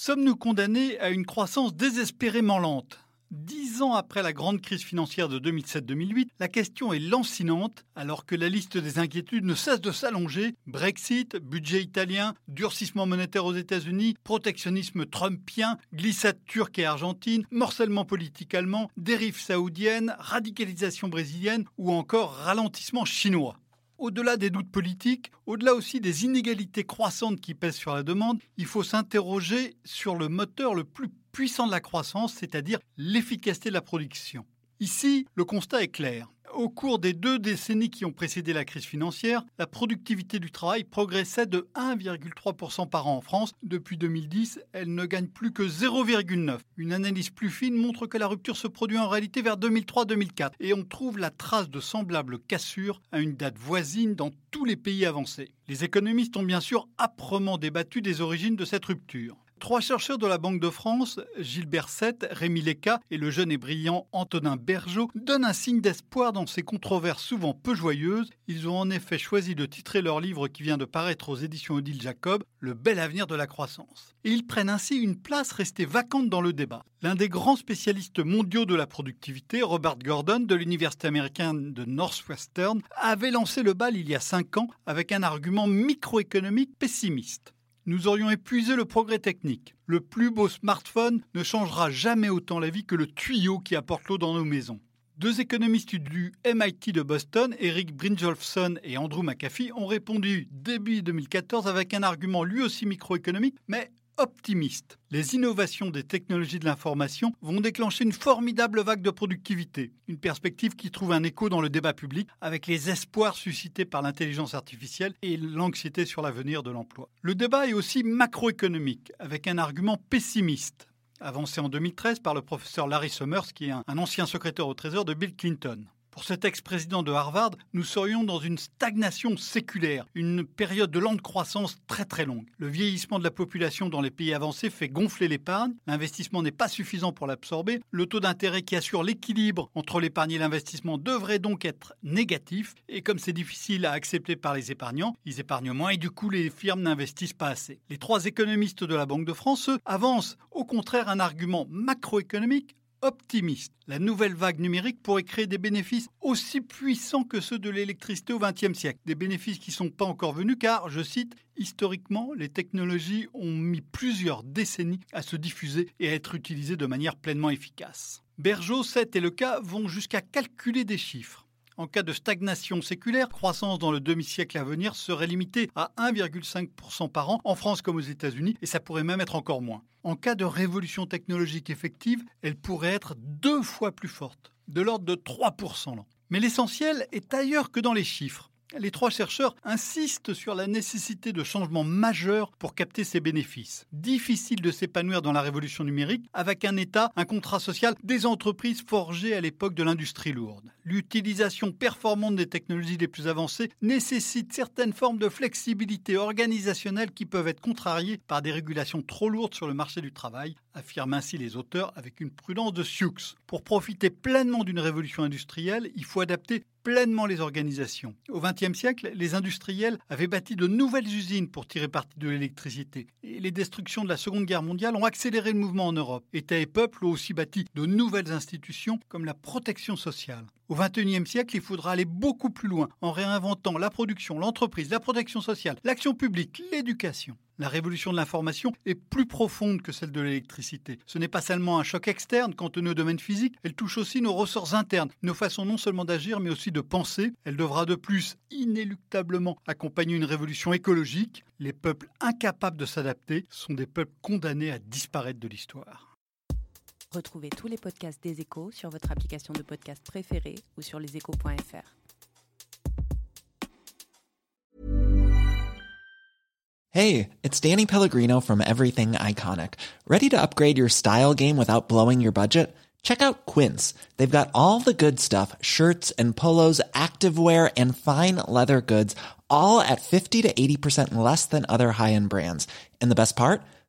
Sommes-nous condamnés à une croissance désespérément lente? Dix ans après la grande crise financière de 2007-2008, la question est lancinante alors que la liste des inquiétudes ne cesse de s'allonger. Brexit, budget italien, durcissement monétaire aux États-Unis, protectionnisme trumpien, glissade turque et argentine, morcellement politique allemand, dérive saoudienne, radicalisation brésilienne ou encore ralentissement chinois. Au-delà des doutes politiques, au-delà aussi des inégalités croissantes qui pèsent sur la demande, il faut s'interroger sur le moteur le plus puissant de la croissance, c'est-à-dire l'efficacité de la production. Ici, le constat est clair. Au cours des deux décennies qui ont précédé la crise financière, la productivité du travail progressait de 1,3% par an en France. Depuis 2010, elle ne gagne plus que 0,9. Une analyse plus fine montre que la rupture se produit en réalité vers 2003-2004 et on trouve la trace de semblables cassures à une date voisine dans tous les pays avancés. Les économistes ont bien sûr âprement débattu des origines de cette rupture. Trois chercheurs de la Banque de France, Gilbert Sette, Rémi Leca et le jeune et brillant Antonin Bergeau, donnent un signe d'espoir dans ces controverses souvent peu joyeuses. Ils ont en effet choisi de titrer leur livre qui vient de paraître aux éditions Odile Jacob, Le bel avenir de la croissance. Et ils prennent ainsi une place restée vacante dans le débat. L'un des grands spécialistes mondiaux de la productivité, Robert Gordon de l'université américaine de Northwestern, avait lancé le bal il y a cinq ans avec un argument microéconomique pessimiste nous aurions épuisé le progrès technique. Le plus beau smartphone ne changera jamais autant la vie que le tuyau qui apporte l'eau dans nos maisons. Deux économistes du MIT de Boston, Eric Brynjolfsson et Andrew McAfee, ont répondu début 2014 avec un argument lui aussi microéconomique, mais optimiste. Les innovations des technologies de l'information vont déclencher une formidable vague de productivité, une perspective qui trouve un écho dans le débat public avec les espoirs suscités par l'intelligence artificielle et l'anxiété sur l'avenir de l'emploi. Le débat est aussi macroéconomique, avec un argument pessimiste, avancé en 2013 par le professeur Larry Summers, qui est un ancien secrétaire au Trésor de Bill Clinton. Pour cet ex-président de Harvard, nous serions dans une stagnation séculaire, une période de lente croissance très très longue. Le vieillissement de la population dans les pays avancés fait gonfler l'épargne, l'investissement n'est pas suffisant pour l'absorber, le taux d'intérêt qui assure l'équilibre entre l'épargne et l'investissement devrait donc être négatif, et comme c'est difficile à accepter par les épargnants, ils épargnent moins et du coup les firmes n'investissent pas assez. Les trois économistes de la Banque de France, avancent au contraire un argument macroéconomique optimiste. La nouvelle vague numérique pourrait créer des bénéfices aussi puissants que ceux de l'électricité au XXe siècle. Des bénéfices qui ne sont pas encore venus car, je cite, historiquement, les technologies ont mis plusieurs décennies à se diffuser et à être utilisées de manière pleinement efficace. Bergeau, 7 et le cas vont jusqu'à calculer des chiffres en cas de stagnation séculaire, croissance dans le demi-siècle à venir serait limitée à 1,5% par an en France comme aux États-Unis et ça pourrait même être encore moins. En cas de révolution technologique effective, elle pourrait être deux fois plus forte, de l'ordre de 3% Mais l'essentiel est ailleurs que dans les chiffres. Les trois chercheurs insistent sur la nécessité de changements majeurs pour capter ces bénéfices. Difficile de s'épanouir dans la révolution numérique avec un État, un contrat social, des entreprises forgées à l'époque de l'industrie lourde. L'utilisation performante des technologies les plus avancées nécessite certaines formes de flexibilité organisationnelle qui peuvent être contrariées par des régulations trop lourdes sur le marché du travail, affirment ainsi les auteurs avec une prudence de Sioux. Pour profiter pleinement d'une révolution industrielle, il faut adapter pleinement les organisations. Au XXe siècle, les industriels avaient bâti de nouvelles usines pour tirer parti de l'électricité. Et les destructions de la Seconde Guerre mondiale ont accéléré le mouvement en Europe. États et peuples ont aussi bâti de nouvelles institutions comme la protection sociale. Au XXIe siècle, il faudra aller beaucoup plus loin en réinventant la production, l'entreprise, la protection sociale, l'action publique, l'éducation. La révolution de l'information est plus profonde que celle de l'électricité. Ce n'est pas seulement un choc externe cantonné au domaine physique, elle touche aussi nos ressorts internes, nos façons non seulement d'agir mais aussi de penser. Elle devra de plus inéluctablement accompagner une révolution écologique. Les peuples incapables de s'adapter sont des peuples condamnés à disparaître de l'histoire. Retrouvez tous les podcasts des échos sur votre application de podcast préférée ou sur leséchos.fr. Hey, it's Danny Pellegrino from Everything Iconic. Ready to upgrade your style game without blowing your budget? Check out Quince. They've got all the good stuff shirts and polos, activewear, and fine leather goods, all at 50 to 80% less than other high end brands. And the best part?